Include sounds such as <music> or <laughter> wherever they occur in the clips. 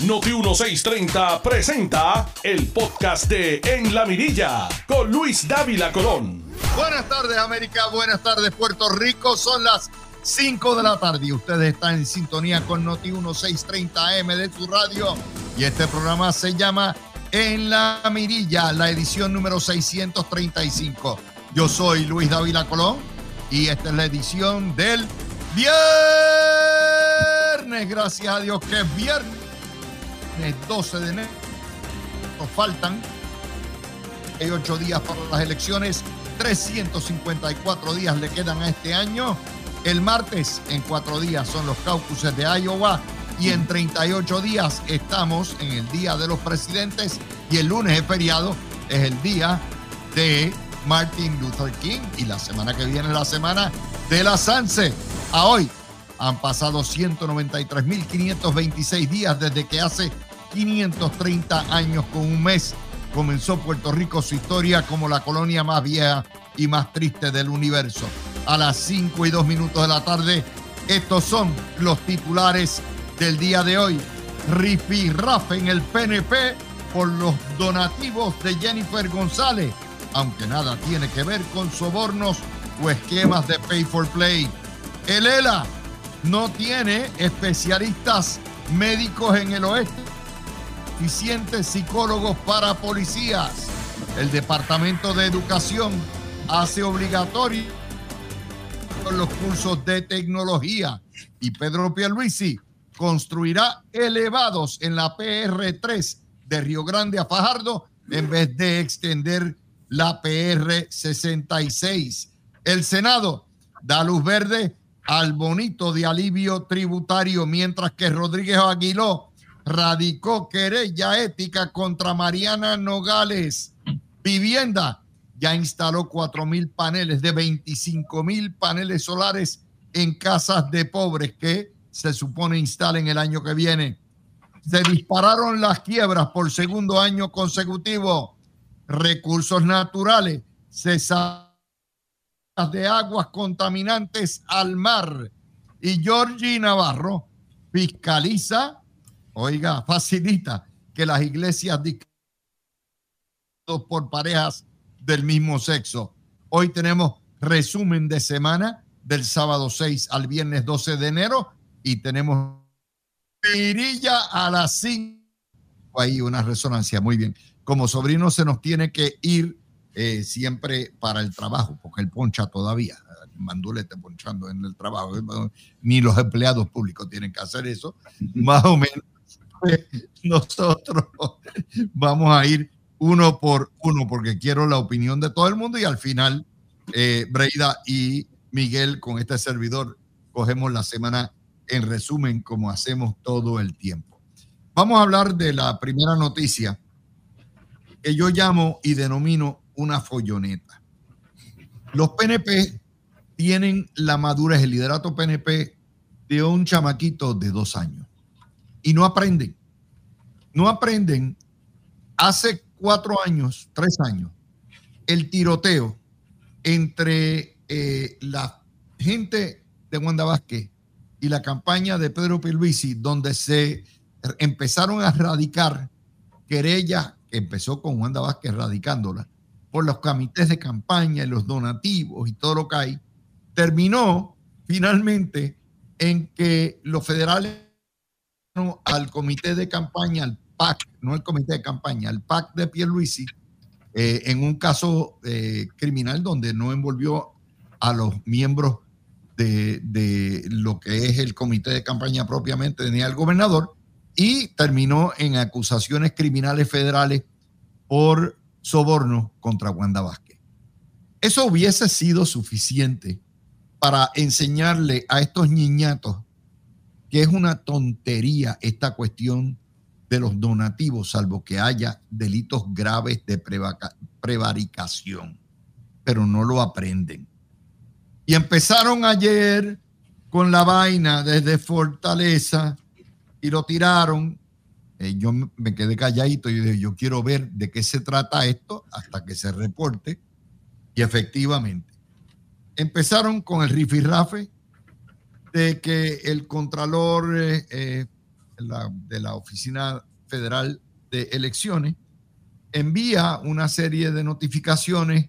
Noti 1630 presenta el podcast de En la Mirilla con Luis Dávila Colón. Buenas tardes América, buenas tardes Puerto Rico, son las 5 de la tarde y ustedes están en sintonía con Noti 1630 AM de su radio. Y este programa se llama En la Mirilla, la edición número 635. Yo soy Luis Dávila Colón y esta es la edición del viernes, gracias a Dios que es viernes 12 de enero. Nos faltan hay ocho días para las elecciones, 354 días le quedan a este año. El martes, en cuatro días, son los caucuses de Iowa y en 38 días estamos en el Día de los Presidentes y el lunes es feriado, es el día de Martin Luther King y la semana que viene la semana de la Sanse. A hoy han pasado 193.526 días desde que hace 530 años con un mes comenzó Puerto Rico su historia como la colonia más vieja y más triste del universo. A las 5 y 2 minutos de la tarde, estos son los titulares del día de hoy. Rifi Rafa en el PNP por los donativos de Jennifer González, aunque nada tiene que ver con sobornos o esquemas de pay for play. El ELA no tiene especialistas médicos en el oeste suficientes psicólogos para policías. El Departamento de Educación hace obligatorio los cursos de tecnología y Pedro Pierluisi construirá elevados en la PR3 de Río Grande a Fajardo en vez de extender la PR66. El Senado da luz verde al bonito de alivio tributario, mientras que Rodríguez Aguiló radicó querella ética contra Mariana Nogales. Vivienda ya instaló 4 mil paneles de 25 mil paneles solares en casas de pobres que se supone instalen el año que viene. Se dispararon las quiebras por segundo año consecutivo. Recursos naturales, cesadas de aguas contaminantes al mar. Y Georgie Navarro fiscaliza oiga, facilita que las iglesias por parejas del mismo sexo. Hoy tenemos resumen de semana del sábado 6 al viernes 12 de enero y tenemos Mirilla a las 5. Ahí una resonancia, muy bien. Como sobrino se nos tiene que ir eh, siempre para el trabajo, porque él poncha todavía. Mandulete ponchando en el trabajo. Ni los empleados públicos tienen que hacer eso. <laughs> Más o menos <laughs> nosotros vamos a ir uno por uno porque quiero la opinión de todo el mundo y al final eh, Breida y Miguel con este servidor cogemos la semana en resumen como hacemos todo el tiempo. Vamos a hablar de la primera noticia que yo llamo y denomino una folloneta. Los PNP tienen la madurez, el liderato PNP de un chamaquito de dos años y no aprenden. No aprenden. Hace cuatro años, tres años, el tiroteo entre eh, la gente de Wanda Vázquez y la campaña de Pedro Pierluisi, donde se empezaron a radicar querellas, que empezó con Wanda Vázquez radicándola, por los comités de campaña y los donativos y todo lo que hay, terminó finalmente en que los federales al comité de campaña, al PAC, no el comité de campaña, al PAC de Pierluisi, eh, en un caso eh, criminal donde no envolvió a los miembros de, de, lo que es el comité de campaña propiamente ni al gobernador y terminó en acusaciones criminales federales por soborno contra Wanda Vázquez. Eso hubiese sido suficiente para enseñarle a estos niñatos que es una tontería esta cuestión de los donativos, salvo que haya delitos graves de prevaricación, pero no lo aprenden. Y empezaron ayer con la vaina desde Fortaleza y lo tiraron. Eh, yo me quedé calladito y dije, yo quiero ver de qué se trata esto hasta que se reporte. Y efectivamente, empezaron con el rifirrafe de que el contralor eh, eh, de la Oficina Federal de Elecciones, envía una serie de notificaciones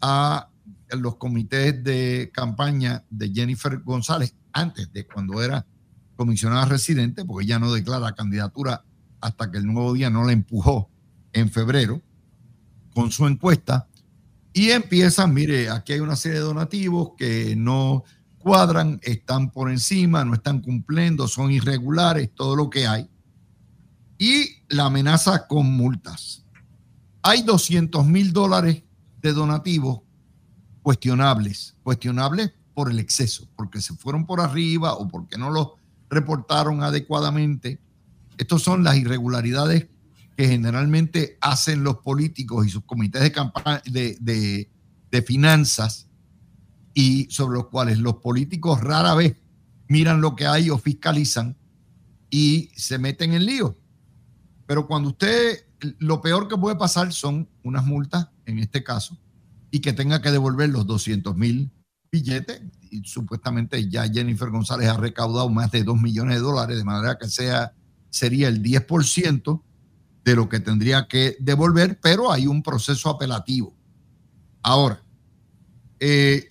a los comités de campaña de Jennifer González antes de cuando era comisionada residente, porque ya no declara candidatura hasta que el nuevo día no la empujó en febrero con su encuesta y empiezan, mire, aquí hay una serie de donativos que no cuadran, están por encima, no están cumpliendo, son irregulares, todo lo que hay. Y la amenaza con multas. Hay 200 mil dólares de donativos cuestionables, cuestionables por el exceso, porque se fueron por arriba o porque no los reportaron adecuadamente. Estos son las irregularidades que generalmente hacen los políticos y sus comités de, de, de, finanzas y sobre los cuales los políticos rara vez miran lo que hay o fiscalizan y se meten en lío. Pero cuando usted, lo peor que puede pasar son unas multas, en este caso, y que tenga que devolver los 200 mil billetes. Y supuestamente ya Jennifer González ha recaudado más de 2 millones de dólares, de manera que sea, sería el 10% de lo que tendría que devolver, pero hay un proceso apelativo. Ahora, eh,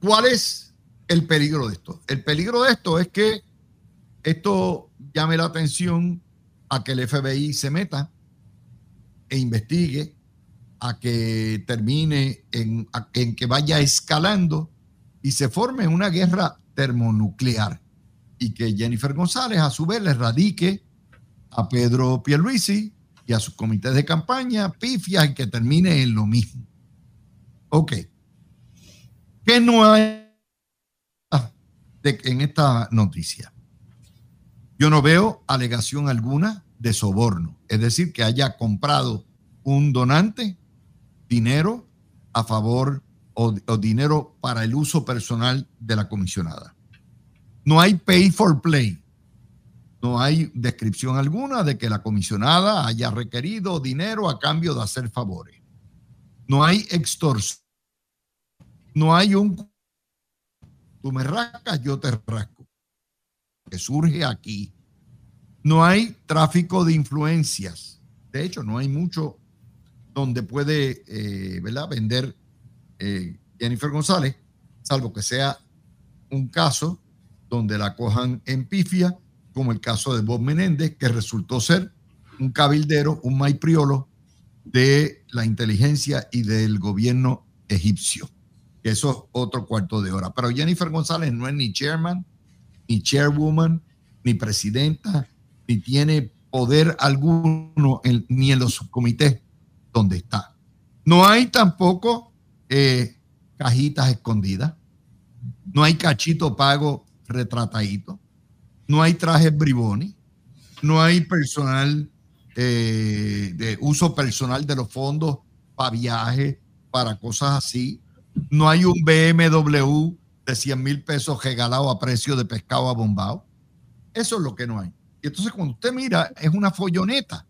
¿cuál es el peligro de esto? El peligro de esto es que esto llame la atención a que el FBI se meta e investigue, a que termine en, en que vaya escalando y se forme una guerra termonuclear y que Jennifer González a su vez le radique a Pedro Pierluisi y a sus comités de campaña, pifias y que termine en lo mismo. Ok. ¿Qué no hay en esta noticia? Yo no veo alegación alguna de soborno, es decir, que haya comprado un donante dinero a favor o, o dinero para el uso personal de la comisionada. No hay pay for play no hay descripción alguna de que la comisionada haya requerido dinero a cambio de hacer favores. No hay extorsión. No hay un tú me rascas, yo te rasco. Que surge aquí. No hay tráfico de influencias. De hecho, no hay mucho donde puede eh, vender eh, Jennifer González, salvo que sea un caso donde la cojan en pifia como el caso de Bob Menéndez, que resultó ser un cabildero, un maipriolo de la inteligencia y del gobierno egipcio. Eso es otro cuarto de hora. Pero Jennifer González no es ni chairman, ni chairwoman, ni presidenta, ni tiene poder alguno ni en los subcomités donde está. No hay tampoco eh, cajitas escondidas. No hay cachito pago retratadito no hay trajes briboni, no hay personal eh, de uso personal de los fondos para viajes, para cosas así. No hay un BMW de 100 mil pesos regalado a precio de pescado abombado. Eso es lo que no hay. Y entonces cuando usted mira, es una folloneta,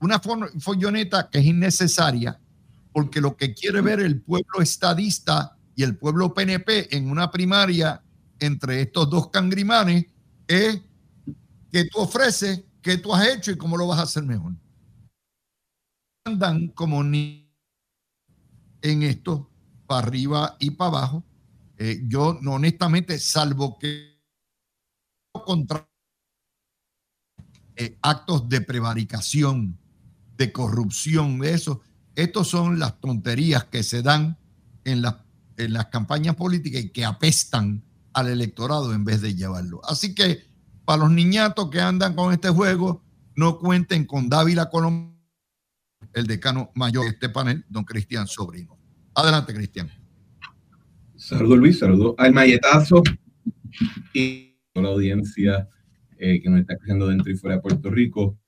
una folloneta que es innecesaria porque lo que quiere ver el pueblo estadista y el pueblo PNP en una primaria entre estos dos cangrimanes es que tú ofreces, qué tú has hecho y cómo lo vas a hacer mejor. Andan como ni en esto, para arriba y para abajo. Eh, yo honestamente, salvo que contra eh, actos de prevaricación, de corrupción, de eso, estos son las tonterías que se dan en las, en las campañas políticas y que apestan al electorado en vez de llevarlo. Así que para los niñatos que andan con este juego, no cuenten con Dávila Colón, el decano mayor de este panel, don Cristian Sobrino. Adelante, Cristian. Saludos, Luis, saludos al Mayetazo y a la audiencia eh, que nos está escuchando dentro y fuera de Puerto Rico.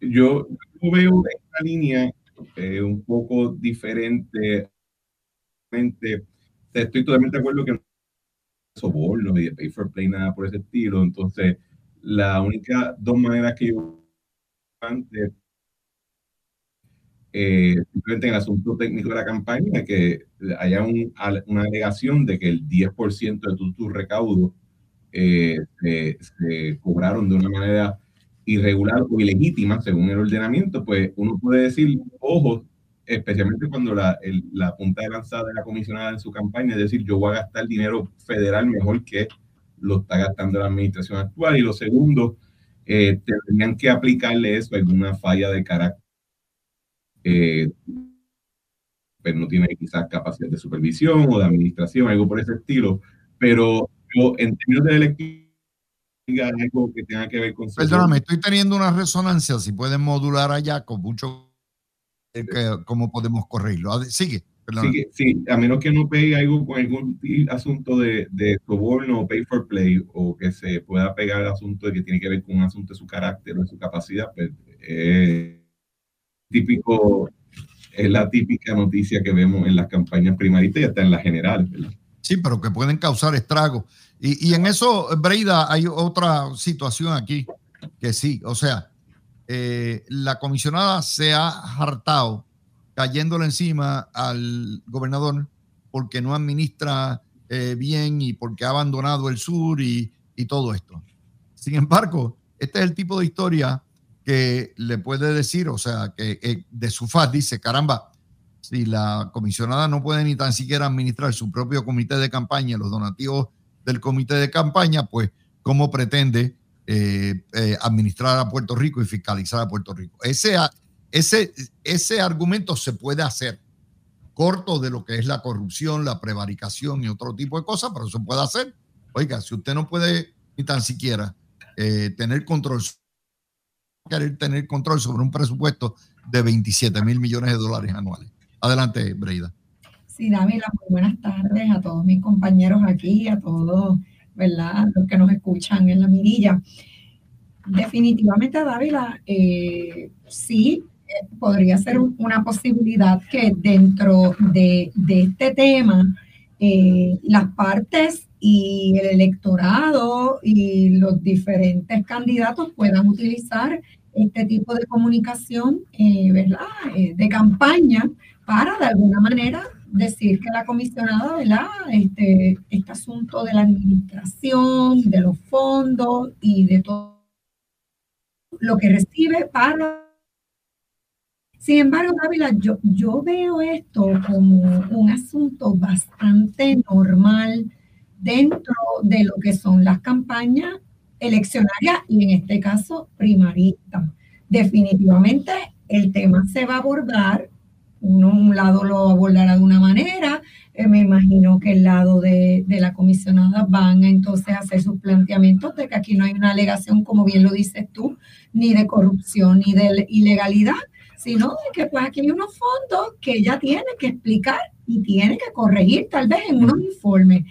Yo, veo una línea eh, un poco diferente. Estoy totalmente de acuerdo que sobornos y de pay for play, nada por ese estilo. Entonces, la única dos maneras que yo antes, eh, simplemente en el asunto técnico de la campaña, que haya un, una alegación de que el 10% de tu, tu recaudo eh, se, cobraron de una manera irregular o ilegítima según el ordenamiento, pues uno puede decir, ojo, especialmente cuando la, la punta de lanzada de la comisionada en su campaña es decir, yo voy a gastar dinero federal mejor que lo está gastando la administración actual. Y lo segundo, eh, tendrían que aplicarle eso alguna falla de carácter. Eh, pero pues no tiene quizás capacidad de supervisión o de administración, algo por ese estilo. Pero yo, en términos de electricidad, algo que tenga que ver con... Perdóname, estoy teniendo una resonancia, si pueden modular allá con mucho... Eh, ¿Cómo podemos corregirlo? Sigue. Sí, sí, a menos que no pegue algo con algún asunto de, de soborno o pay for play o que se pueda pegar el asunto de que tiene que ver con un asunto de su carácter o de su capacidad, pues es típico, es la típica noticia que vemos en las campañas primarias y hasta en las generales, Sí, pero que pueden causar estragos. Y, y en eso, Breida, hay otra situación aquí que sí, o sea, eh, la comisionada se ha hartado cayéndole encima al gobernador porque no administra eh, bien y porque ha abandonado el sur y, todo esto. Sin embargo, este es el tipo de historia que le puede decir, o sea, que eh, de su faz dice, caramba, si la comisionada no puede ni tan siquiera administrar su propio comité de campaña, los donativos del comité de campaña, pues, ¿cómo pretende eh, administrar a Puerto Rico y fiscalizar a Puerto Rico? Ese, ese, ese argumento se puede hacer corto de lo que es la corrupción, la prevaricación y otro tipo de cosas, pero se puede hacer. Oiga, si usted no puede ni tan siquiera eh, tener control, querer tener control sobre un presupuesto de 27 mil millones de dólares anuales. Adelante, Breida. Sí, Dávila, muy buenas tardes a todos mis compañeros aquí, a todos, ¿verdad? Los que nos escuchan en la mirilla. Definitivamente, Dávila, eh, sí, podría ser una posibilidad que dentro de, este tema eh, las partes y el electorado y los diferentes candidatos puedan utilizar este tipo de comunicación, eh, ¿verdad? Eh, de campaña para de alguna manera decir que la comisionada, ¿verdad? Este, este asunto de la administración, de los fondos y de todo lo que recibe para sin embargo, Ávila, yo, yo veo esto como un asunto bastante normal dentro de lo que son las campañas eleccionarias y en este caso primaristas. Definitivamente el tema se va a abordar, uno un lado lo abordará de una manera, eh, me imagino que el lado de, de, la comisionada van a entonces hacer sus planteamientos de que aquí no hay una alegación, como bien lo dices tú, ni de corrupción ni de ilegalidad, sino de que pues aquí hay unos fondos que ella tiene que explicar y tiene que corregir tal vez en unos informes.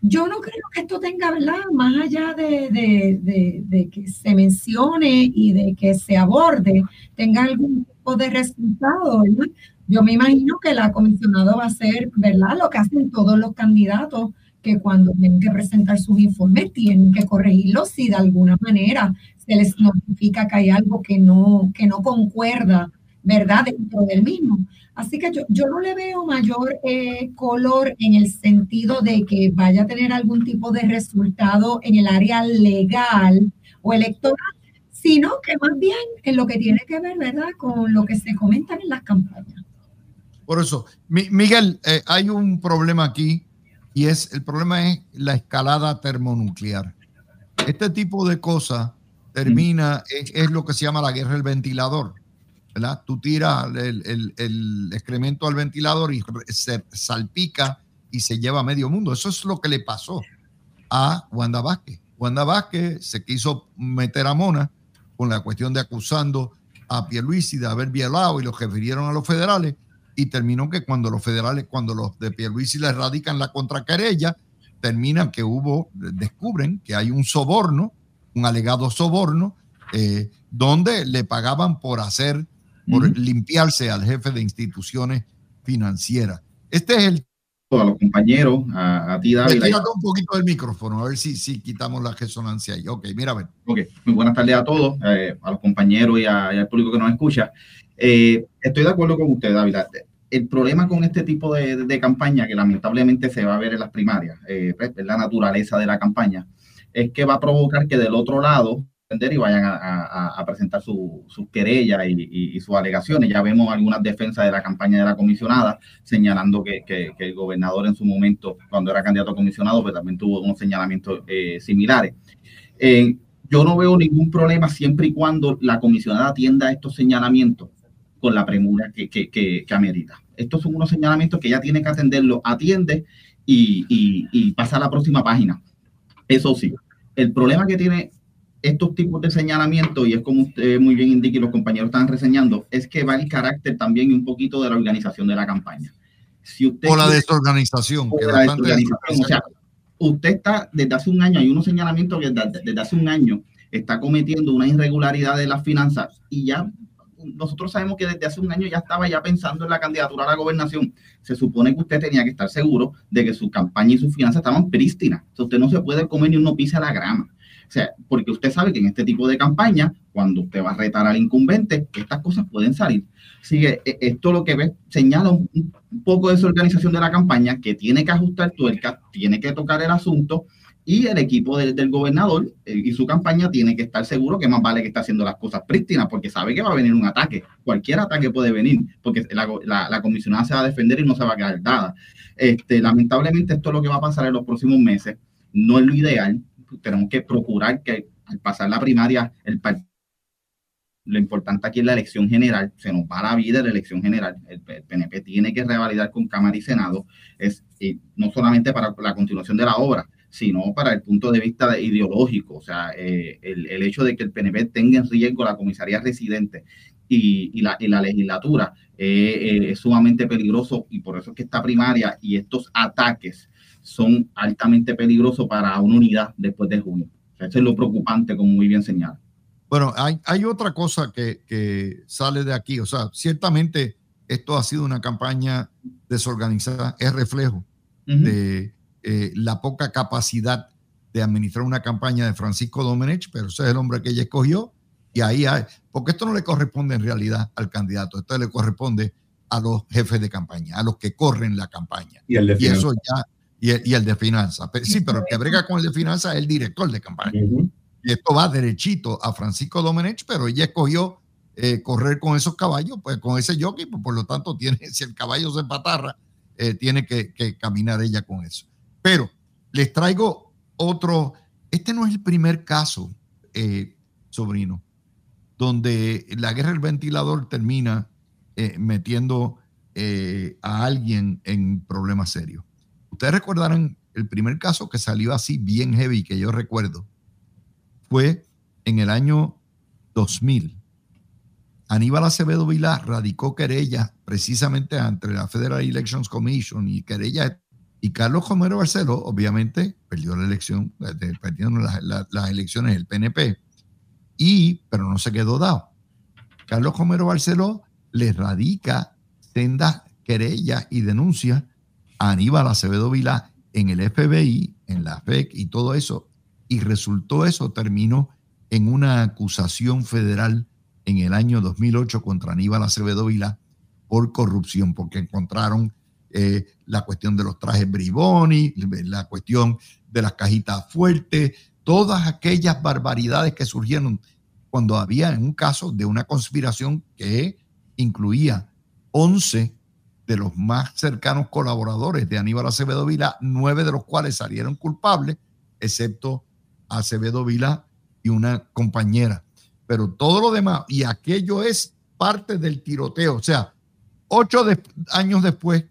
Yo no creo que esto tenga, ¿verdad? Más allá de, de, de, que se mencione y de que se aborde, tenga algún tipo de resultado, ¿verdad? Yo me imagino que la comisionada va a hacer, ¿verdad? Lo que hacen todos los candidatos, que cuando tienen que presentar sus informes tienen que corregirlos si de alguna manera se les notifica que hay algo que no, que no concuerda ¿verdad? Dentro del mismo. Así que yo, yo no le veo mayor eh, color en el sentido de que vaya a tener algún tipo de resultado en el área legal o electoral, sino que más bien en lo que tiene que ver, ¿verdad?, con lo que se comentan en las campañas. Por eso, Miguel, eh, hay un problema aquí y es el problema es la escalada termonuclear. Este tipo de cosas termina, es, es lo que se llama la guerra del ventilador Tú tiras el, excremento al ventilador y se salpica y se lleva a medio mundo. Eso es lo que le pasó a Wanda Vázquez. Wanda Vázquez se quiso meter a Mona con la cuestión de acusando a Pierluisi de haber violado y lo refirieron a los federales y terminó que cuando los federales, cuando los de Pierluisi le radican la contraquerella, terminan que hubo, descubren que hay un soborno, un alegado soborno, eh, donde le pagaban por hacer por limpiarse al jefe de instituciones financieras. Este es el... A los compañeros, a, ti, David. un poquito del micrófono, a ver si, si quitamos la resonancia ahí. Ok, mira a ver. Ok, muy buenas tardes a todos, eh, a los compañeros y, al público que nos escucha. Eh, estoy de acuerdo con usted, David. El problema con este tipo de, campaña, que lamentablemente se va a ver en las primarias, eh, pues, es la naturaleza de la campaña, es que va a provocar que del otro lado y vayan a, presentar sus su querellas y, sus alegaciones. Ya vemos algunas defensas de la campaña de la comisionada señalando que, el gobernador en su momento, cuando era candidato a comisionado, pues también tuvo unos señalamientos eh, similares. Eh, yo no veo ningún problema siempre y cuando la comisionada atienda estos señalamientos con la premura que, que, amerita. Estos son unos señalamientos que ella tiene que atenderlo, atiende y, y pasa a la próxima página. Eso sí, el problema que tiene estos tipos de señalamiento, y es como usted muy bien indica y los compañeros están reseñando, es que va el carácter también un poquito de la organización de la campaña. Si usted o la desorganización. O la desorganización. O sea, usted está desde hace un año, hay unos señalamientos que desde, desde hace un año está cometiendo una irregularidad de las finanzas y ya nosotros sabemos que desde hace un año ya estaba ya pensando en la candidatura a la gobernación. Se supone que usted tenía que estar seguro de que su campaña y sus finanzas estaban prístinas. Entonces usted no se puede comer ni uno pisa la grama. O sea, porque usted sabe que en este tipo de campaña, cuando usted va a retar al incumbente, estas cosas pueden salir. Así que eh, esto lo que ve señala un, poco de esa organización de la campaña que tiene que ajustar tuerca, tiene que tocar el asunto y el equipo del, gobernador eh, y su campaña tiene que estar seguro que más vale que está haciendo las cosas prístinas porque sabe que va a venir un ataque. Cualquier ataque puede venir porque la, la, comisionada se va a defender y no se va a quedar dada. Este, lamentablemente esto es lo que va a pasar en los próximos meses. No es lo ideal, tenemos que procurar que al pasar la primaria, el lo importante aquí es la elección general, se nos va la vida la elección general, el, PNP tiene que revalidar con Cámara y Senado, es no solamente para la continuación de la obra, sino para el punto de vista ideológico, o sea, eh, el, el, hecho de que el PNP tenga en riesgo la comisaría residente y, y, la, y la, legislatura eh, eh, es sumamente peligroso y por eso es que esta primaria y estos ataques son altamente peligrosos para una unidad después de junio. eso es lo preocupante, como muy bien señala. Bueno, hay, hay otra cosa que, que, sale de aquí. O sea, ciertamente esto ha sido una campaña desorganizada, es reflejo de eh, la poca capacidad de administrar una campaña de Francisco Domenech, pero ese es el hombre que ella escogió. Y ahí hay, porque esto no le corresponde en realidad al candidato, esto le corresponde a los jefes de campaña, a los que corren la campaña. Y, el y eso ya y, el de finanzas. Sí, pero el que brega con el de finanzas es el director de campaña. Y esto va derechito a Francisco Domenech, pero ella escogió eh, correr con esos caballos, pues con ese jockey, pues, por lo tanto, tiene, <laughs> si el caballo se patarra, eh, tiene que, caminar ella con eso. Pero les traigo otro, este no es el primer caso, eh, sobrino, donde la guerra del ventilador termina metiendo a alguien en problemas serios. Ustedes recordarán el primer caso que salió así bien heavy que yo recuerdo fue en el año 2000. Aníbal Acevedo Vilá radicó querella precisamente ante la Federal Elections Commission y querella y Carlos Romero Barceló obviamente perdió la elección, eh, perdieron las, elecciones del PNP y pero no se quedó dado. Carlos Romero Barceló le radica sendas querellas y denuncias Aníbal Acevedo Vilá en el FBI, en la FEC y todo eso, y resultó eso, terminó en una acusación federal en el año 2008 contra Aníbal Acevedo Vilá por corrupción, porque encontraron eh, la cuestión de los trajes Briboni, la cuestión de las cajitas fuertes, todas aquellas barbaridades que surgieron cuando había en un caso de una conspiración que incluía 11 de los más cercanos colaboradores de Aníbal Acevedo Vila, nueve de los cuales salieron culpables, excepto Acevedo Vila y una compañera. Pero todo lo demás, y aquello es parte del tiroteo. O sea, ocho años después,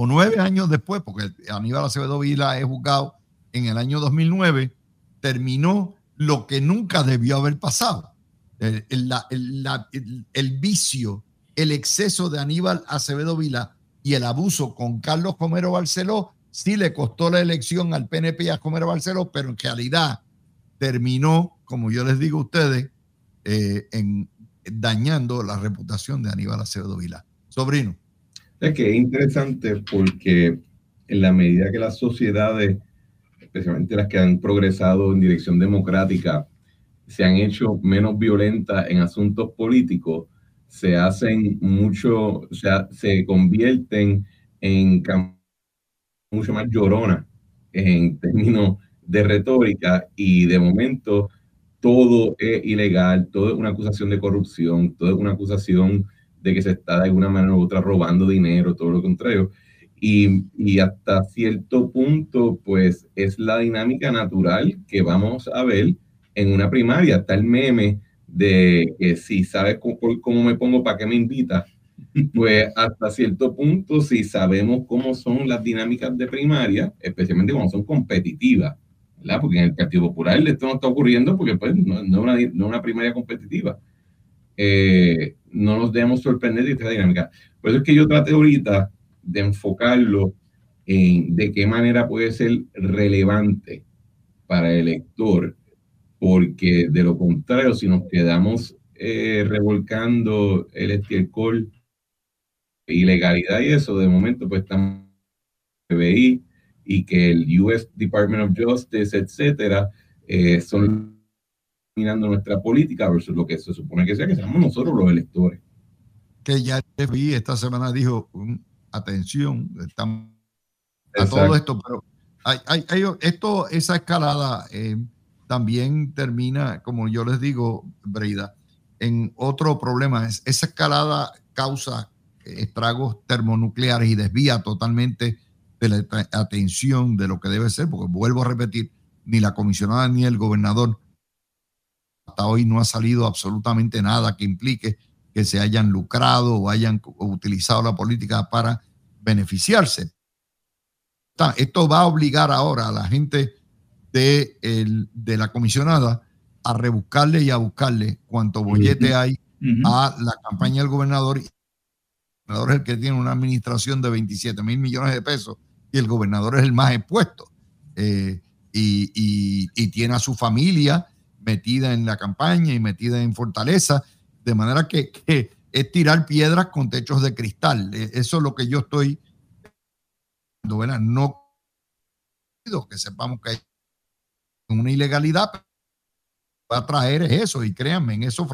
o nueve años después, porque Aníbal Acevedo Vila es juzgado en el año 2009, terminó lo que nunca debió haber pasado. el, vicio el exceso de Aníbal Acevedo Vila y el abuso con Carlos Comero Barceló sí le costó la elección al PNP a Comero Barceló, pero en realidad terminó, como yo les digo a ustedes, eh, dañando la reputación de Aníbal Acevedo Vila. Sobrino. Es que es interesante porque en la medida que las sociedades, especialmente las que han progresado en dirección democrática, se han hecho menos violentas en asuntos políticos, se hacen mucho, o sea, se convierten en mucho más llorona en términos de retórica y de momento todo es ilegal, todo es una acusación de corrupción, todo es una acusación de que se está de alguna manera u otra robando dinero, todo lo contrario. Y, y, hasta cierto punto, pues es la dinámica natural que vamos a ver en una primaria. Está el meme de que si sabes cómo, cómo me pongo, ¿para qué me invitas? <laughs> Pues hasta cierto punto, si sabemos cómo son las dinámicas de primaria, especialmente cuando son competitivas, ¿verdad? Porque en el Partido Popular esto no está ocurriendo porque pues, no, no, una, no una primaria competitiva. Eh, no nos debemos sorprender de esta dinámica. Por eso es que yo traté ahorita de enfocarlo en de qué manera puede ser relevante para el elector, porque de lo contrario, si nos quedamos eh, revolcando el estiércol, ilegalidad y eso, de momento pues estamos FBI y que el US Department of Justice, etcétera, eh, son mirando nuestra política versus lo que se supone que sea, que seamos nosotros los electores. Que ya FBI esta semana dijo, atención, estamos a todo esto, pero hay, hay, hay, esto, esa escalada eh, también termina, como yo les digo, Breida, en otro problema. Es, esa escalada causa estragos termonucleares y desvía totalmente de la atención de lo que debe ser, porque vuelvo a repetir, ni la comisionada ni el gobernador hasta hoy no ha salido absolutamente nada que implique que se hayan lucrado o hayan utilizado la política para beneficiarse. Esto va a obligar ahora a la gente de, el, de la comisionada a rebuscarle y a buscarle cuánto bollete hay a la campaña del gobernador. El gobernador es el que tiene una administración de 27 mil millones de pesos y el gobernador es el más expuesto. Eh, y, y, y, tiene a su familia metida en la campaña y metida en Fortaleza, de manera que, que es tirar piedras con techos de cristal. E, eso es lo que yo estoy. No que sepamos que hay una ilegalidad va a traer eso y créanme, en eso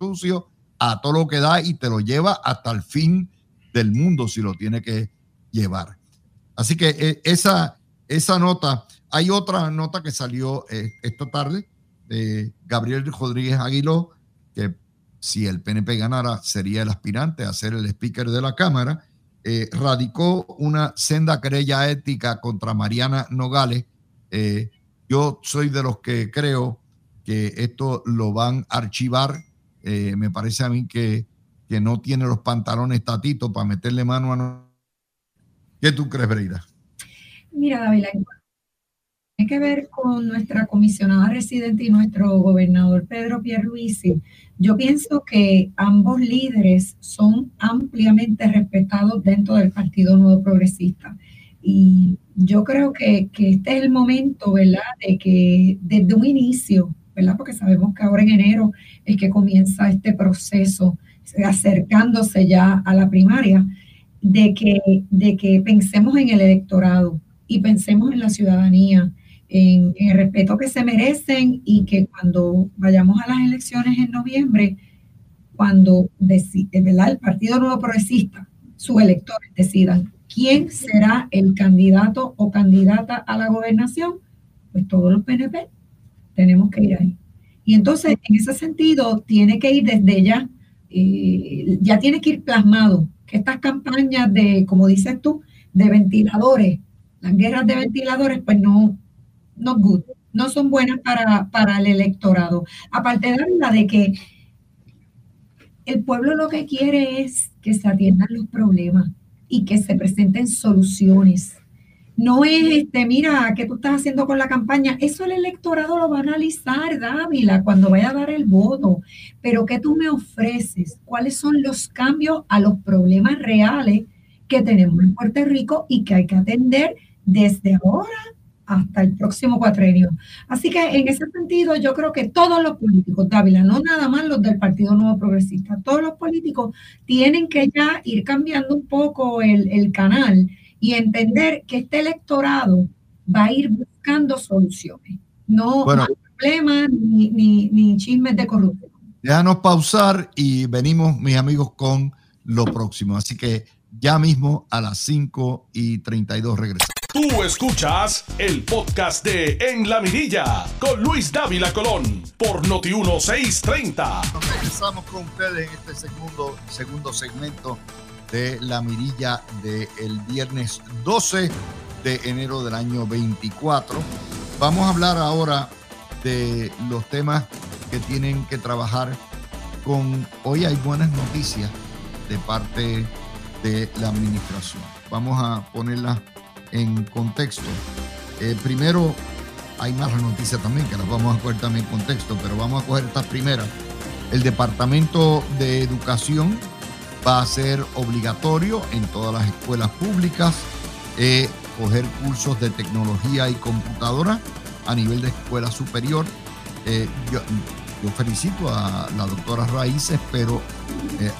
sucio a todo lo que da y te lo lleva hasta el fin del mundo si lo tiene que llevar. Así que eh, esa, esa nota, hay otra nota que salió eh, esta tarde de Gabriel Rodríguez Aguiló, que si el PNP ganara sería el aspirante a ser el speaker de la Cámara, eh, radicó una senda querella ética contra Mariana Nogales. Eh, yo soy de los que creo que esto lo van a archivar. Eh, me parece a mí que, que no tiene los pantalones tatitos para meterle mano a... ¿Qué tú crees, Breida? Mira, David, tiene que ver con nuestra comisionada residente y nuestro gobernador Pedro Pierluisi, yo pienso que ambos líderes son ampliamente respetados dentro del Partido Nuevo Progresista. Y yo creo que, que este es el momento, ¿verdad?, de que desde un inicio, ¿verdad?, porque sabemos que ahora en enero es que comienza este proceso, acercándose ya a la primaria, de que, de que pensemos en el electorado y pensemos en la ciudadanía en, el respeto que se merecen y que cuando vayamos a las elecciones en noviembre, cuando decide, ¿verdad? el Partido Nuevo Progresista, sus electores decidan quién será el candidato o candidata a la gobernación, pues todos los PNP tenemos que ir ahí. Y entonces, en ese sentido, tiene que ir desde ya, eh, ya tiene que ir plasmado que estas campañas de, como dices tú, de ventiladores, las guerras de ventiladores, pues no, no good, no son buenas para, para el electorado. Aparte de la de que el pueblo lo que quiere es que se atiendan los problemas y que se presenten soluciones. No es este, mira, ¿qué tú estás haciendo con la campaña? Eso el electorado lo va a analizar, Dávila, cuando vaya a dar el voto. Pero ¿qué tú me ofreces? ¿Cuáles son los cambios a los problemas reales que tenemos en Puerto Rico y que hay que atender desde ahora hasta el próximo cuatrenio. Así que en ese sentido yo creo que todos los políticos, Dávila, no nada más los del Partido Nuevo Progresista, todos los políticos tienen que ya ir cambiando un poco el, el canal y entender que este electorado va a ir buscando soluciones, no problemas ni, ni, ni chismes de corrupción. Déjanos pausar y venimos, mis amigos, con lo próximo. Así que ya mismo a las 5 y 32 regresamos. Tú escuchas el podcast de En la Mirilla con Luis Dávila Colón por Noti1630. Empezamos con ustedes en este segundo, segundo segmento de La Mirilla del viernes 12 de enero del año 24. Vamos a hablar ahora de los temas que tienen que trabajar con... Hoy hay buenas noticias de parte de la administración. Vamos a ponerlas en contexto. Eh, primero, hay más noticias también que las vamos a coger también en contexto, pero vamos a coger estas primeras. El Departamento de Educación va a ser obligatorio en todas las escuelas públicas eh, coger cursos de tecnología y computadora a nivel de escuela superior. Eh, yo, felicito a la doctora Raíces, pero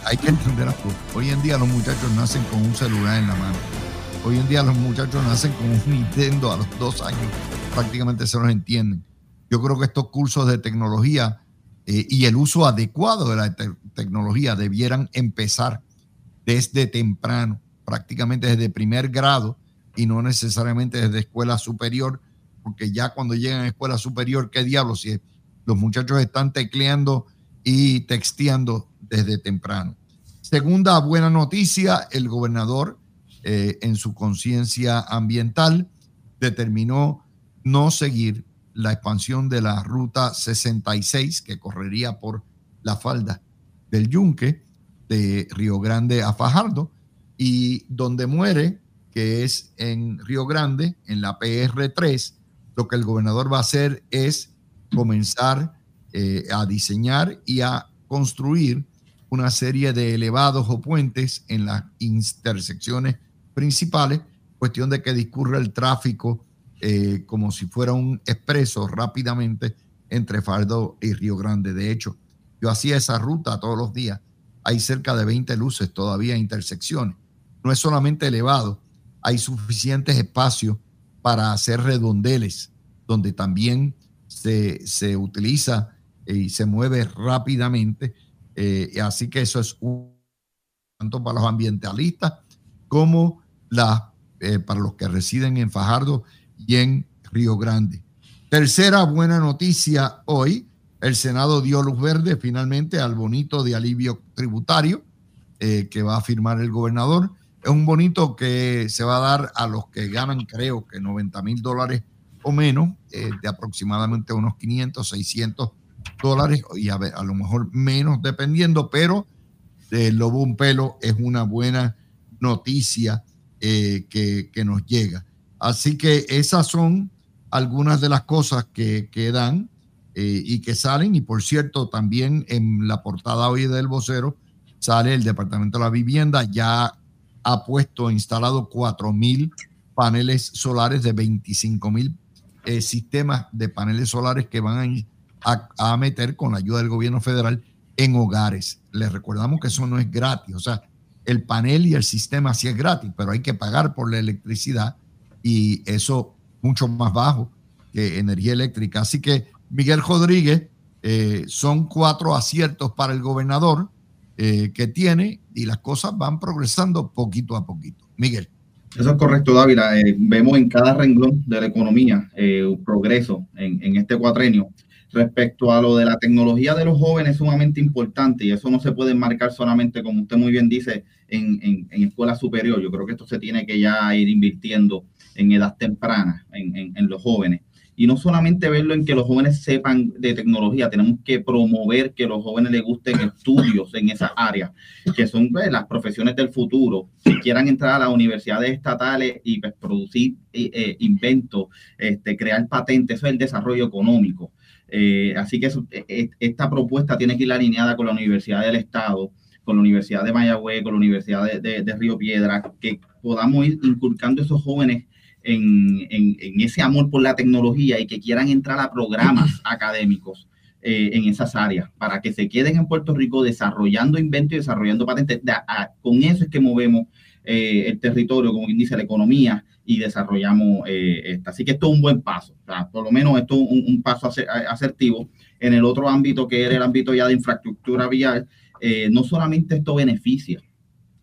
hay que entender algo. Hoy en día los muchachos nacen con un celular en la mano Hoy en día los muchachos nacen con un Nintendo a los dos años, prácticamente se los entienden. Yo creo que estos cursos de tecnología eh, y el uso adecuado de la tecnología debieran empezar desde temprano, prácticamente desde primer grado y no necesariamente desde escuela superior, porque ya cuando llegan a escuela superior, ¿qué diablos? Si los muchachos están tecleando y texteando desde temprano. Segunda buena noticia, el gobernador eh, en su conciencia ambiental, determinó no seguir la expansión de la ruta 66 que correría por la falda del Yunque de Río Grande a Fajardo y donde muere, que es en Río Grande, en la PR3, lo que el gobernador va a hacer es comenzar eh, a diseñar y a construir una serie de elevados o puentes en las intersecciones principales, cuestión de que discurre el tráfico eh, como si fuera un expreso rápidamente entre Fardo y Río Grande. De hecho, yo hacía esa ruta todos los días. Hay cerca de 20 luces todavía intersecciones. No es solamente elevado, hay suficientes espacios para hacer redondeles, donde también se, se utiliza y se mueve rápidamente. Eh, así que eso es un tanto para los ambientalistas como la, eh, para los que residen en Fajardo y en Río Grande. Tercera buena noticia hoy, el Senado dio luz verde finalmente al bonito de alivio tributario eh, que va a firmar el gobernador. Es un bonito que se va a dar a los que ganan, creo que 90 mil dólares o menos, eh, de aproximadamente unos 500, 600 dólares y a, a lo mejor menos dependiendo, pero el lobo un pelo es una buena noticia eh, que, nos llega. Así que esas son algunas de las cosas que, quedan eh, y que salen. Y por cierto, también en la portada hoy del vocero sale el Departamento de la Vivienda, ya ha puesto, instalado 4.000 paneles solares de 25 mil eh, sistemas de paneles solares que van a, a, meter con la ayuda del gobierno federal en hogares. Les recordamos que eso no es gratis, o sea, el panel y el sistema sí es gratis, pero hay que pagar por la electricidad y eso mucho más bajo que energía eléctrica. Así que Miguel Rodríguez eh, son cuatro aciertos para el gobernador eh, que tiene y las cosas van progresando poquito a poquito. Miguel. Eso es correcto, Dávila. Eh, vemos en cada renglón de la economía un progreso en, este cuatrenio respecto a lo de la tecnología de los jóvenes es sumamente importante y eso no se puede marcar solamente, como usted muy bien dice, en, en, escuela superior. Yo creo que esto se tiene que ya ir invirtiendo en edad temprana, en, en, los jóvenes. Y no solamente verlo en que los jóvenes sepan de tecnología, tenemos que promover que los jóvenes les gusten estudios en esa área, que son pues, las profesiones del futuro, que quieran entrar a las universidades estatales y pues, producir eh, eh, inventos, este, crear patentes, eso es el desarrollo económico. Eh, así que e, e, esta propuesta tiene que ir alineada con la Universidad del Estado, con la Universidad de Mayagüez, con la Universidad de, Río Piedra, que podamos ir inculcando a esos jóvenes en, ese amor por la tecnología y que quieran entrar a programas <clears throat> académicos eh, en esas áreas, para que se queden en Puerto Rico desarrollando inventos y desarrollando patentes. con eso es que movemos eh, el territorio, como dice, la economía y desarrollamos eh, esta. Así que esto es un buen paso, por lo menos esto es un, paso asertivo. En el otro ámbito, que era el ámbito ya de infraestructura vial, eh, no solamente esto beneficia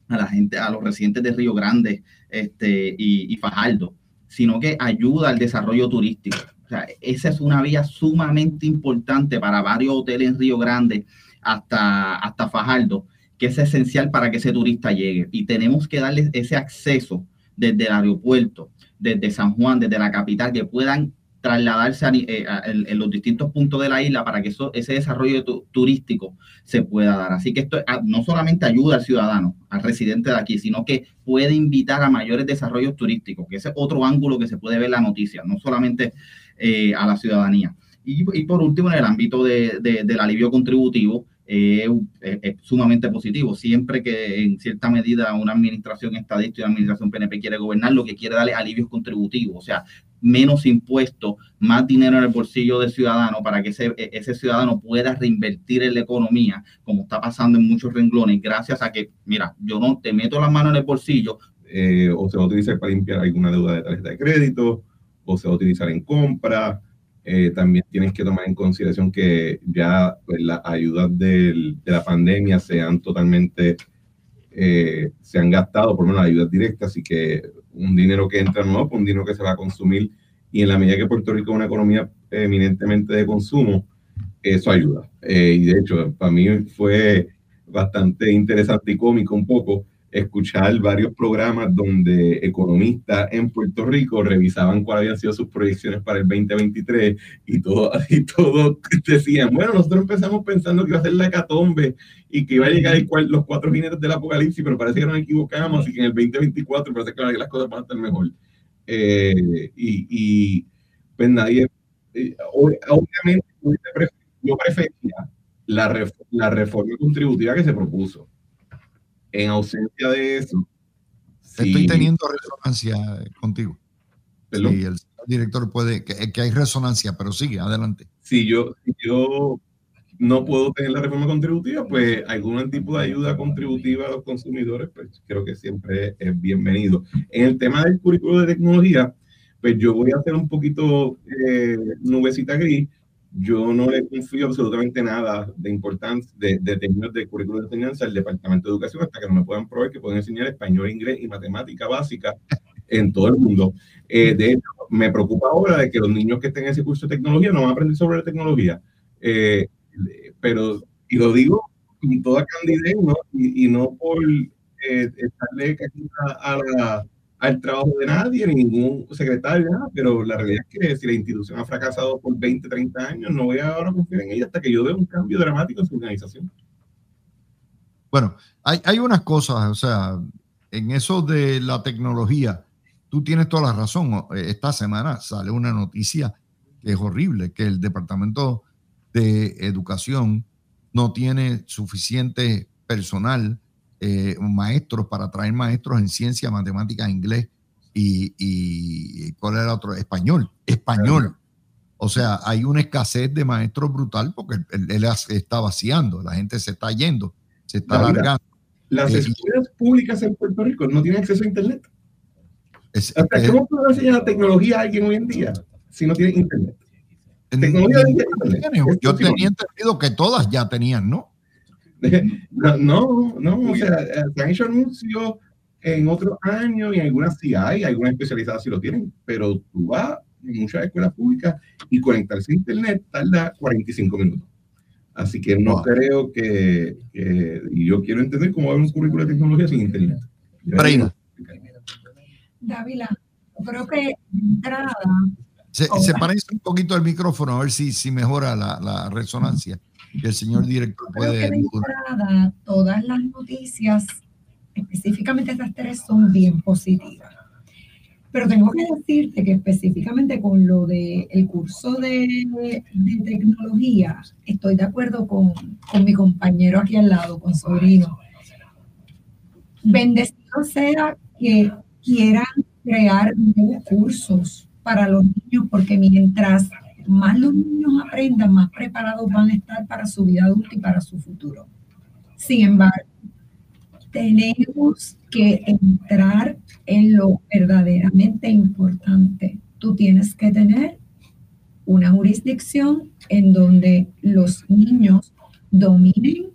a la gente, a los residentes de Río Grande este, y, Fajardo, sino que ayuda al desarrollo turístico. O sea, esa es una vía sumamente importante para varios hoteles en Río Grande hasta, hasta Fajardo, que es esencial para que ese turista llegue. Y tenemos que darles ese acceso desde el aeropuerto, desde San Juan, desde la capital, que puedan trasladarse eh, en los distintos puntos de la isla para que eso, ese desarrollo turístico se pueda dar. Así que esto ah, no solamente ayuda al ciudadano, al residente de aquí, sino que puede invitar a mayores desarrollos turísticos, que ese es otro ángulo que se puede ver la noticia, no solamente eh, a la ciudadanía. Y, por último, en el ámbito del alivio contributivo, es, sumamente positivo. Siempre que en cierta medida una administración estadística y una administración PNP quiere gobernar, lo que quiere darle alivios contributivos, o sea, menos impuestos, más dinero en el bolsillo del ciudadano para que ese, ese ciudadano pueda reinvertir en la economía, como está pasando en muchos renglones, gracias a que, mira, yo no te meto la mano en el bolsillo. Eh, o se va a utilizar para limpiar alguna deuda de tarjeta de crédito, o se va a utilizar en compra, eh, también tienes que tomar en consideración que ya pues, las ayudas de la pandemia se han totalmente, eh, se han gastado, por lo menos ayudas directas, así que un dinero que entra no, un dinero que se va a consumir y en la medida que Puerto Rico es una economía eminentemente de consumo, eso ayuda. Eh, y de hecho, para mí fue bastante interesante y cómico un poco escuchar varios programas donde economistas en Puerto Rico revisaban cuáles habían sido sus proyecciones para el 2023 y todo, <laughs> y todo decían, bueno, nosotros empezamos pensando que iba a ser la hecatombe y que iba a llegar los cuatro jinetes del apocalipsis, pero parece que nos equivocamos, así que en el 2024 parece que las cosas van a estar mejor. Eh, y, y, pues nadie, eh, obviamente yo prefería la, la reforma contributiva que se propuso en ausencia de eso. Estoy teniendo resonancia contigo. Sí, el director puede, que, que, hay resonancia, pero sigue, adelante. Si yo, si yo no puedo tener la reforma contributiva, pues algún tipo de ayuda contributiva a los consumidores, pues creo que siempre es bienvenido. En el tema del currículo de tecnología, pues yo voy a hacer un poquito eh, nubecita gris, yo no le confío absolutamente nada de importancia, de, de términos de currículo de enseñanza al Departamento de Educación hasta que no me puedan probar que pueden enseñar español, inglés y matemática básica en todo el mundo. Eh, de hecho, me preocupa ahora de que los niños que estén en ese curso de tecnología no van a aprender sobre la tecnología. Eh, pero, y lo digo con toda candidez, ¿no? Y, no por eh, estarle a, a la al trabajo de nadie, ni ningún secretario, nada, pero la realidad es que si la institución ha fracasado por 20, 30 años, no voy a ahora confiar en ella hasta que yo vea un cambio dramático en su organización. Bueno, hay, hay unas cosas, o sea, en eso de la tecnología, tú tienes toda la razón. Esta semana sale una noticia que es horrible, que el Departamento de Educación no tiene suficiente personal eh, maestros para traer maestros en ciencia, matemática, inglés y, y, ¿cuál era otro? Español, español. O sea, hay una escasez de maestros brutal porque él, está vaciando, la gente se está yendo, se está alargando. Las eh, escuelas públicas en Puerto Rico no tienen acceso a Internet. ¿Cómo puede enseñar la tecnología a alguien hoy en día si no tiene Internet? Yo tenía entendido que todas ya tenían, ¿no? No, no, o sea, se han hecho anuncios en otros años y en algunas sí hay, algunas especializadas sí lo tienen, pero tú vas en muchas escuelas públicas y conectarse a internet tarda 45 minutos. Así que no creo que, y yo quiero entender cómo va a haber un currículo de tecnología sin internet. Dávila, creo que entrada. Se, se, parece un poquito el micrófono, a ver si, si mejora la, la resonancia el señor director puede... todas las noticias, específicamente estas tres, son bien positivas. Pero tengo que decirte que específicamente con lo del el curso de, de, tecnología, estoy de acuerdo con, con mi compañero aquí al lado, con Sobrino. Bendecido sea que quieran crear nuevos cursos para los niños, porque mientras más los niños aprendan, más preparados van a estar para su vida adulta y para su futuro. Sin embargo, tenemos que entrar en lo verdaderamente importante. Tú tienes que tener una jurisdicción en donde los niños dominen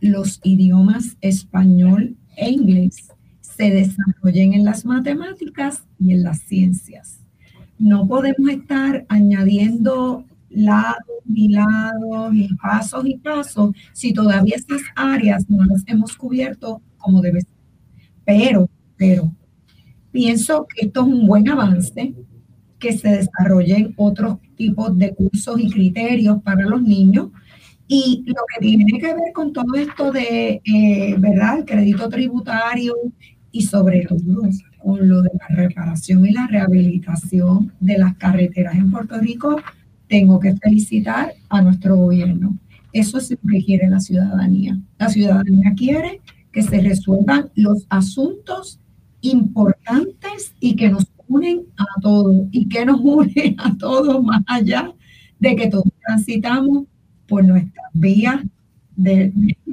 los idiomas español e inglés. se desarrollen en las matemáticas y en las ciencias. No podemos estar añadiendo lados y lados y pasos y pasos si todavía estas áreas no las hemos cubierto como debe ser. Pero, pero, pienso que esto es un buen avance, que se desarrollen otros tipos de cursos y criterios para los niños. Y lo que tiene que ver con todo esto de, eh, ¿verdad?, el crédito tributario y sobre todo con lo de la reparación y la rehabilitación de las carreteras en Puerto Rico, tengo que felicitar a nuestro gobierno. Eso es lo que quiere la ciudadanía. La ciudadanía quiere que se resuelvan los asuntos importantes y que nos unen a todos y que nos une a todos más allá de que todos transitamos por nuestras vías,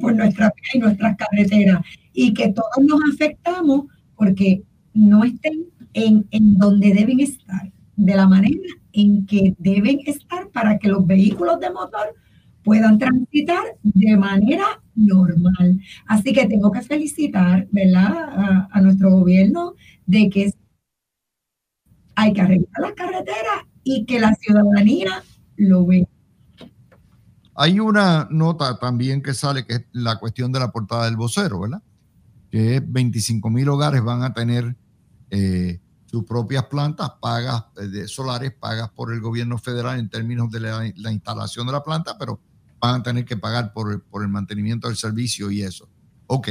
por nuestras y nuestras carreteras y que todos nos afectamos porque no estén en, en donde deben estar, de la manera en que deben estar para que los vehículos de motor puedan transitar de manera normal. Así que tengo que felicitar, ¿verdad?, a, nuestro gobierno de que hay que arreglar las carreteras y que la ciudadanía lo ve. Hay una nota también que sale, que es la cuestión de la portada del vocero, ¿verdad? Que 25 mil hogares van a tener eh, sus propias plantas pagas eh, de solares, pagas por el gobierno federal en términos de la instalación de la planta, pero van a tener que pagar por, por el mantenimiento del servicio y eso. Ok,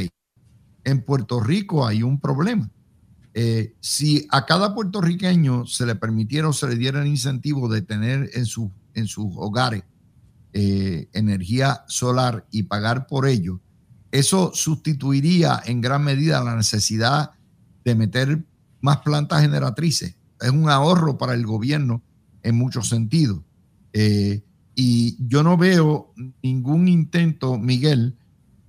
en Puerto Rico hay un problema. Eh, si a cada puertorriqueño se le permitiera o se le diera el incentivo de tener en, su, en sus hogares energía solar y pagar por ello, eso sustituiría en gran medida la necesidad de meter más plantas generatrices. Es un ahorro para el gobierno en muchos sentidos. Eh, y yo no veo ningún intento, Miguel,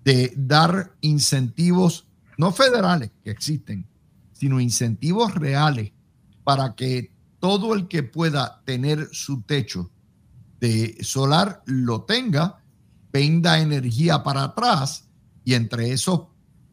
de dar incentivos, no federales que existen, sino incentivos reales para que todo el que pueda tener su techo de solar lo tenga, venda energía para atrás y entre esos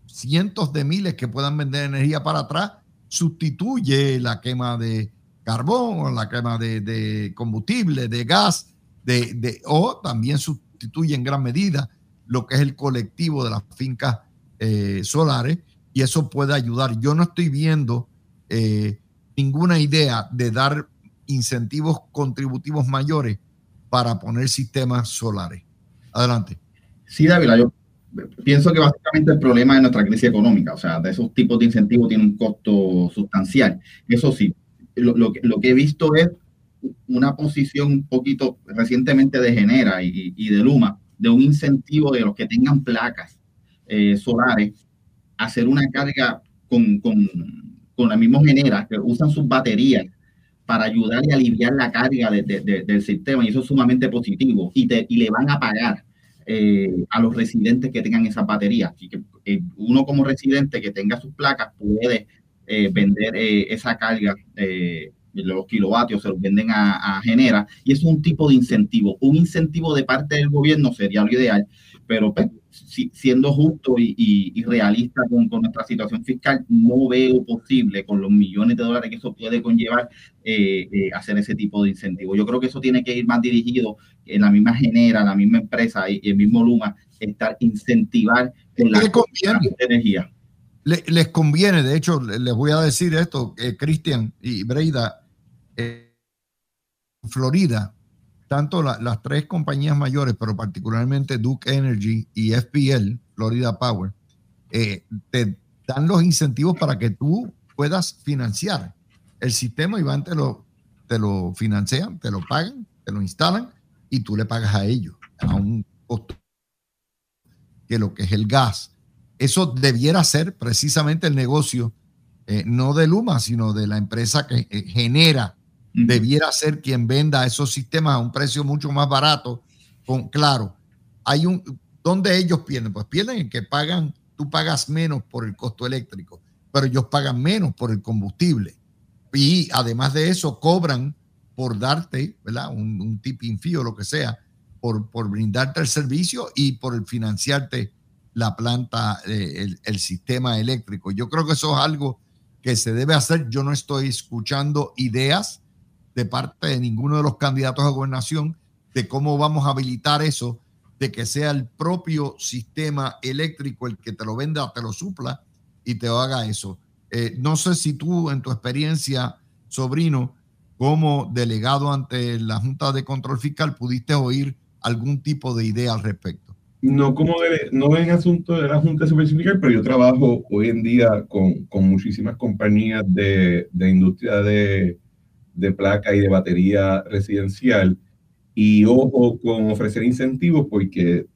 cientos de miles que puedan vender energía para atrás, sustituye la quema de carbón o la quema de, de combustible, de gas, de, o también sustituye en gran medida lo que es el colectivo de las fincas eh, solares y eso puede ayudar. Yo no estoy viendo eh, ninguna idea de dar incentivos contributivos mayores para poner sistemas solares. Adelante. Sí, David, yo pienso que básicamente el problema es nuestra crisis económica, o sea, de esos tipos de incentivos tiene un costo sustancial. Eso sí, lo, que he visto es una posición un poquito recientemente de Genera y, de Luma, de un incentivo de los que tengan placas eh, solares, hacer una carga con, con, con la misma Genera, que usan sus baterías para ayudar y aliviar la carga del sistema, y eso es sumamente positivo, y, te, y le van a pagar eh, a los residentes que tengan esas baterías. Así que eh, uno como residente que tenga sus placas puede vender esa carga los kilovatios se los venden a, Genera, y es un tipo de incentivo. Un incentivo de parte del gobierno sería lo ideal, pero pues, siendo justo y, realista con, nuestra situación fiscal, no veo posible con los millones de dólares que eso puede conllevar eh, eh, hacer ese tipo de incentivo. Yo creo que eso tiene que ir más dirigido en la misma Genera, la misma empresa y, el mismo Luma, estar incentivar en la energía. les conviene, de hecho, les voy a decir esto, eh, Cristian y Breida, en Florida, tanto las tres compañías mayores, pero particularmente Duke Energy y FPL, Florida Power, eh, te dan los incentivos para que tú puedas financiar el sistema y van, te lo, te lo financian, te lo pagan, te lo instalan y tú le pagas a ellos a un costo que lo que es el gas. Eso debiera ser precisamente el negocio, eh, no de Luma, sino de la empresa que eh, genera debiera ser quien venda esos sistemas a un precio mucho más barato. Con, claro, hay un, ¿dónde ellos pierden? Pues pierden en que pagan, tú pagas menos por el costo eléctrico, pero ellos pagan menos por el combustible. Y además de eso, cobran por darte, ¿verdad? Un, un tipping fee lo que sea, por, por brindarte el servicio y por financiarte la planta, eh, el, sistema eléctrico. Yo creo que eso es algo que se debe hacer. Yo no estoy escuchando ideas de parte de ninguno de los candidatos a gobernación de cómo vamos a habilitar eso, de que sea el propio sistema eléctrico el que te lo venda, te lo supla y te haga eso. Eh, no sé si tú en tu experiencia, sobrino, como delegado ante la Junta de Control Fiscal, pudiste oír algún tipo de idea al respecto. No como no en asunto de la Junta de Supervisión Fiscal, pero yo trabajo hoy en día con, con muchísimas compañías de, de industria de, de placa y de batería residencial. Y ojo con ofrecer incentivos porque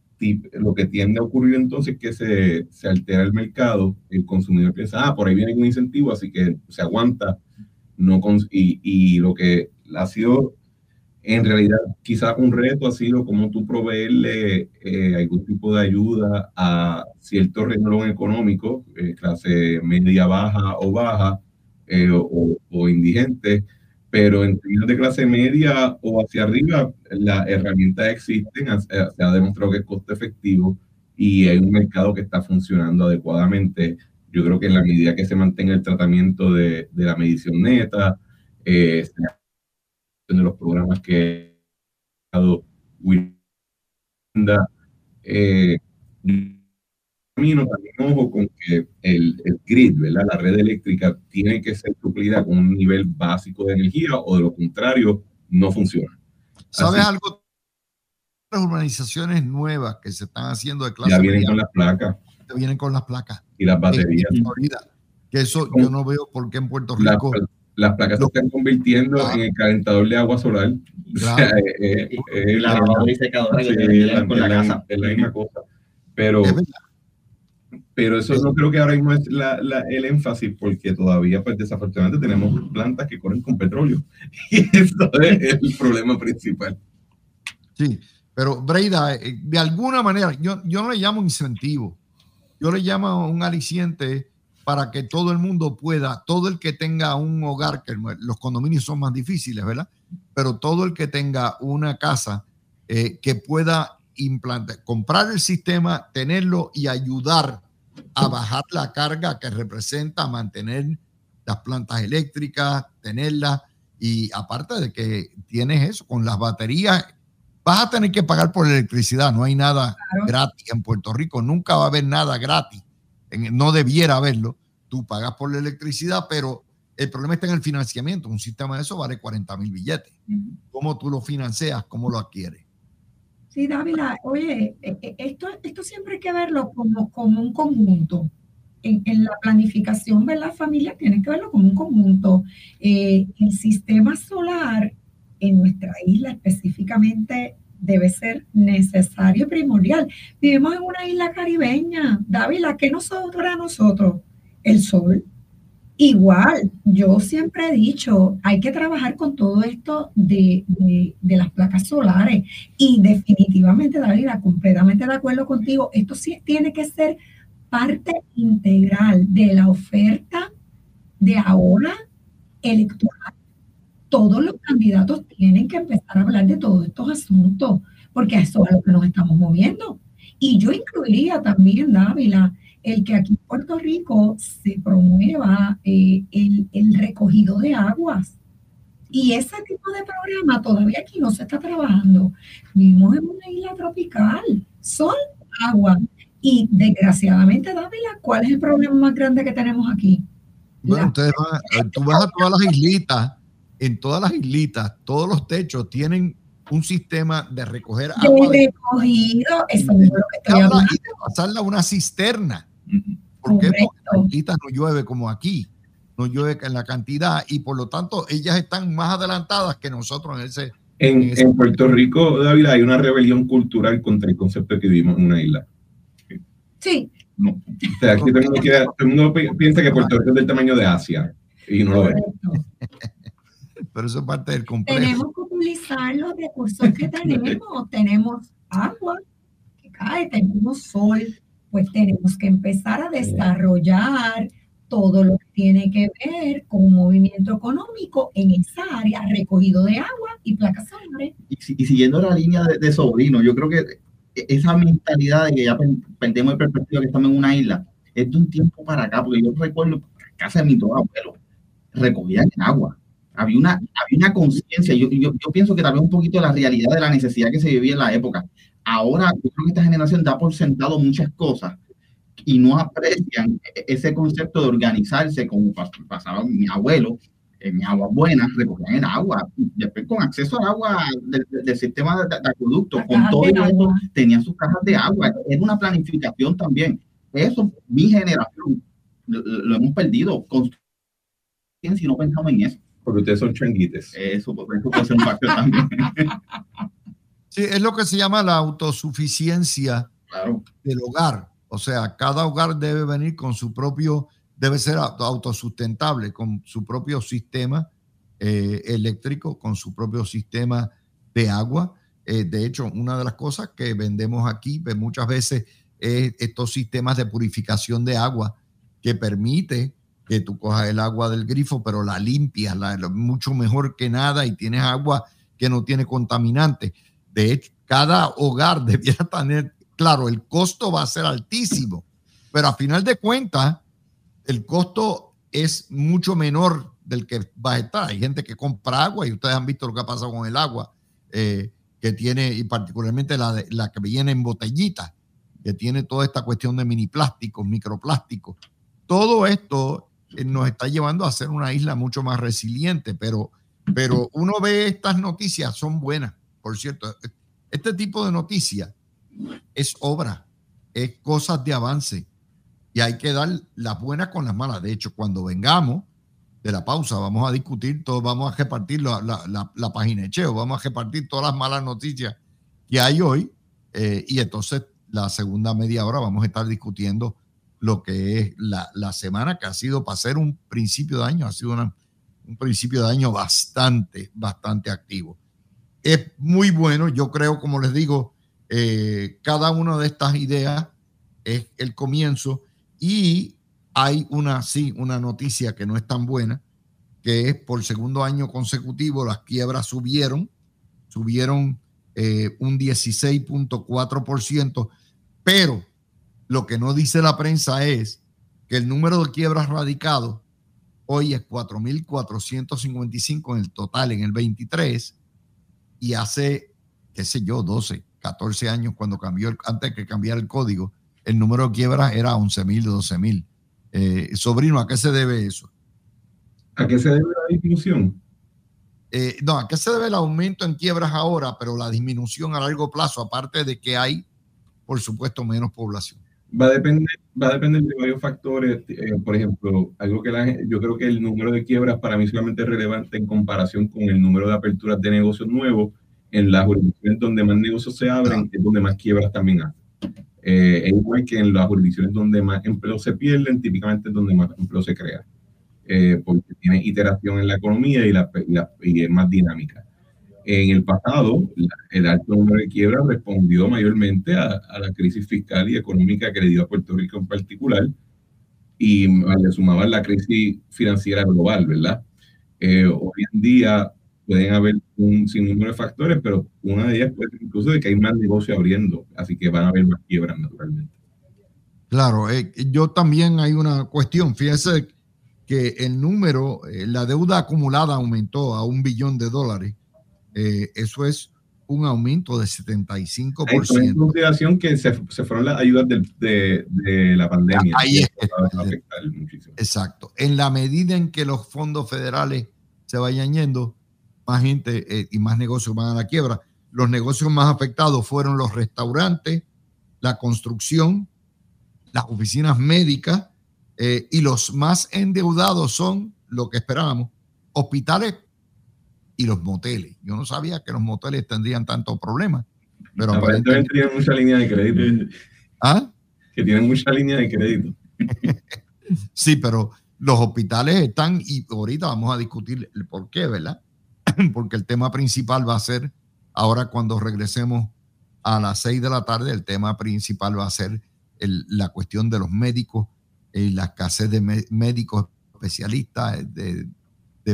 lo que tiende a ocurrir entonces es que se, altera el mercado, el consumidor piensa, ah, por ahí viene un incentivo, así que se aguanta. No y, y lo que ha sido en realidad quizás un reto ha sido como tú proveerle eh, algún tipo de ayuda a cierto renglón económico, eh, clase media baja o baja eh, o, o, indigente, pero en términos de clase media o hacia arriba, las herramientas existen, se ha demostrado que es costo efectivo y hay un mercado que está funcionando adecuadamente. Yo creo que en la medida que se mantenga el tratamiento de, de la medición neta, eh, de los programas que ha dado Winda, eh, también ojo con que el, el, grid, ¿verdad? la red eléctrica, tiene que ser suplida con un nivel básico de energía o de lo contrario no funciona. ¿Sabes algo? Las urbanizaciones nuevas que se están haciendo de clase Ya vienen con las placas. Vienen con las placas. Y las baterías. que eso yo no veo por qué en Puerto Rico. las placas se están convirtiendo en el calentador de agua solar. <laughs> la lavadora y secadora que con la, casa. Es la misma cosa. Pero pero eso no creo que ahora mismo es la, la, el énfasis, porque todavía, pues desafortunadamente, tenemos plantas que corren con petróleo. <laughs> Y eso es el problema principal. Sí, pero Breida, eh, de alguna manera, yo, yo no le llamo incentivo, yo le llamo un aliciente para que todo el mundo pueda, todo el que tenga un hogar, que los condominios son más difíciles, ¿verdad? Pero todo el que tenga una casa eh, que pueda implantar, comprar el sistema, tenerlo y ayudar a bajar la carga que representa mantener las plantas eléctricas, tenerlas, y aparte de que tienes eso, con las baterías, vas a tener que pagar por electricidad, no hay nada gratis en Puerto Rico, nunca va a haber nada gratis, no debiera haberlo, tú pagas por la electricidad, pero el problema está en el financiamiento, un sistema de eso vale 40 mil billetes, ¿cómo tú lo financias, cómo lo adquieres? Sí, Dávila, oye, e, e, esto, esto siempre hay que verlo como, como un conjunto. En, en, la planificación de la familia tiene que verlo como un conjunto. Eh, el sistema solar en nuestra isla específicamente debe ser necesario y primordial. Vivimos en una isla caribeña. Dávila, ¿qué nos sobra a nosotros? El sol, Igual, yo siempre he dicho, hay que trabajar con todo esto de, las placas solares y definitivamente, David, completamente de acuerdo contigo, esto sí tiene que ser parte integral de la oferta de ahora electoral. Todos los candidatos tienen que empezar a hablar de todos estos asuntos, porque eso es a lo que nos estamos moviendo. Y yo incluiría también, Dávila, el que aquí Puerto Rico se promueva eh, el, recogido de aguas. Y ese tipo de programa todavía aquí no se está trabajando. Vivimos en una isla tropical, sol, agua. Y desgraciadamente, Dávila, ¿cuál es el problema más grande que tenemos aquí? Bueno, ustedes van, tú vas a todas las islitas, en todas las islitas, todos los techos tienen un sistema de recoger agua. De recogido, eso es lo que estoy hablando. Y de pasarla a una cisterna. ¿Por qué? Porque no llueve como aquí, no llueve en la cantidad y por lo tanto ellas están más adelantadas que nosotros en ese. En, Puerto Rico, David, hay una rebelión cultural contra el concepto de que vivimos en una isla. Sí. No. O sea, aquí todo el, mundo piensa que Puerto Rico es del tamaño de Asia y no lo ve. <laughs> Pero eso es parte del complejo. Tenemos que utilizar los recursos que <laughs> tenemos. tenemos agua que cae, tenemos sol, pues tenemos que empezar a desarrollar todo lo que tiene que ver con un movimiento económico en esa área, recogido de agua y placas solares. Y, siguiendo la línea de, sobrino, yo creo que esa mentalidad de que ya perdemos el perspectiva que estamos en una isla, es de un tiempo para acá, porque yo recuerdo casa de mi todo abuelo, recogían agua. Había una, había una conciencia. Yo, yo, yo, pienso que también un poquito de la realidad de la necesidad que se vivía en la época. Ahora, esta generación da por sentado muchas cosas y no aprecian ese concepto de organizarse como pasaba mi abuelo, en mi agua buena, recogían el agua, después con acceso al agua del, sistema de, acueducto, con todo eso, tenían sus cajas de agua, es una planificación también. Eso, mi generación, lo, hemos perdido con si no pensamos en eso. Porque ustedes son changuites. Eso, eso puede ser un factor también. <laughs> Sí, es lo que se llama la autosuficiencia del hogar. O sea, cada hogar debe venir con su propio, debe ser autosustentable, con su propio sistema eh, eléctrico, con su propio sistema de agua. Eh, de hecho, una de las cosas que vendemos aquí pues, muchas veces es estos sistemas de purificación de agua que permite que tú cojas el agua del grifo, pero la limpias, la, mucho mejor que nada y tienes agua que no tiene contaminante. De hecho, cada hogar <laughs> debiera tener claro, el costo va a ser altísimo, pero a final de cuentas, el costo es mucho menor del que va a estar. Hay gente que compra agua y ustedes han visto lo que ha pasado con el agua, eh, que tiene, y particularmente la, la que viene en botellita, que tiene toda esta cuestión de mini plásticos, microplásticos. Todo esto eh, nos está llevando a ser una isla mucho más resiliente, pero, pero uno ve estas noticias, son buenas, por cierto. Este tipo de noticias es obra, es cosas de avance y hay que dar las buenas con las malas. De hecho, cuando vengamos de la pausa, vamos a discutir, todo, vamos a repartir la, la, la, página de Cheo, vamos a repartir todas las malas noticias que hay hoy eh, y entonces la segunda media hora vamos a estar discutiendo lo que es la, la semana que ha sido para ser un principio de año, ha sido un principio de año bastante, bastante activo. Es muy bueno, yo creo, como les digo, eh, cada una de estas ideas es el comienzo. Y hay una, sí, una noticia que no es tan buena, que es por segundo año consecutivo las quiebras subieron, subieron eh, un 16.4%, pero lo que no dice la prensa es que el número de quiebras radicados hoy es 4.455 en el total en el 23 y hace, qué sé yo, 12, 14 años cuando cambió, el, antes que cambiara el código, el número de quiebras era 11.000, 12.000. Eh, sobrino, ¿a qué se debe eso? ¿A qué se debe la disminución? Eh, no, ¿a qué se debe el aumento en quiebras ahora, pero la disminución a largo plazo, aparte de que hay, por supuesto, menos población? Va a depender, va a depender de varios factores. Eh, por ejemplo, algo que la, yo creo que el número de quiebras para mí solamente es relevante en comparación con el número de aperturas de negocios nuevos en las jurisdicciones donde más negocios se abren, es donde más quiebras también hay. Eh, es igual que en las jurisdicciones donde más empleos se pierden, típicamente es donde más empleo se crea, eh, porque tiene iteración en la economía y, la, y, es más dinámica. En el pasado, el alto número de quiebras respondió mayormente a, a, la crisis fiscal y económica que le dio a Puerto Rico en particular, y le sumaban la crisis financiera global, ¿verdad? Eh, hoy en día pueden haber un sinnúmero de factores, pero una de ellas puede ser incluso de que hay más negocio abriendo, así que van a haber más quiebras naturalmente. Claro, eh, yo también hay una cuestión, fíjese que el número, eh, la deuda acumulada aumentó a un billón de dólares, eh, eso es un aumento de 75%. Hay consideración que se, se, fueron las ayudas de, de, de la pandemia. Ahí es. Exacto. En la medida en que los fondos federales se vayan yendo, más gente eh, y más negocios van a la quiebra. Los negocios más afectados fueron los restaurantes, la construcción, las oficinas médicas eh, y los más endeudados son lo que esperábamos, hospitales y los moteles. Yo no sabía que los moteles tendrían tantos problemas, pero aparentemente tienen mucha línea de crédito. ¿Ah? Que tienen mucha línea de crédito. <laughs> sí, pero los hospitales están, y ahorita vamos a discutir el por qué, ¿verdad? <clears throat> porque el tema principal va a ser, ahora cuando regresemos a las seis de la tarde, el tema principal va a ser la cuestión de los médicos y la escasez de médicos especialistas, de,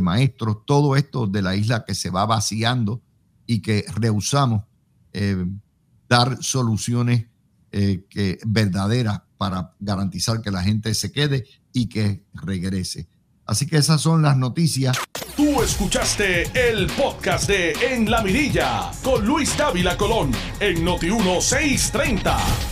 maestros, todo esto de la isla que se va vaciando y que rehusamos eh, dar soluciones eh, que, verdaderas para garantizar que la gente se quede y que regrese. Así que esas son las noticias. Tú escuchaste el podcast de En la Mirilla con Luis Dávila Colón en Noti 1630.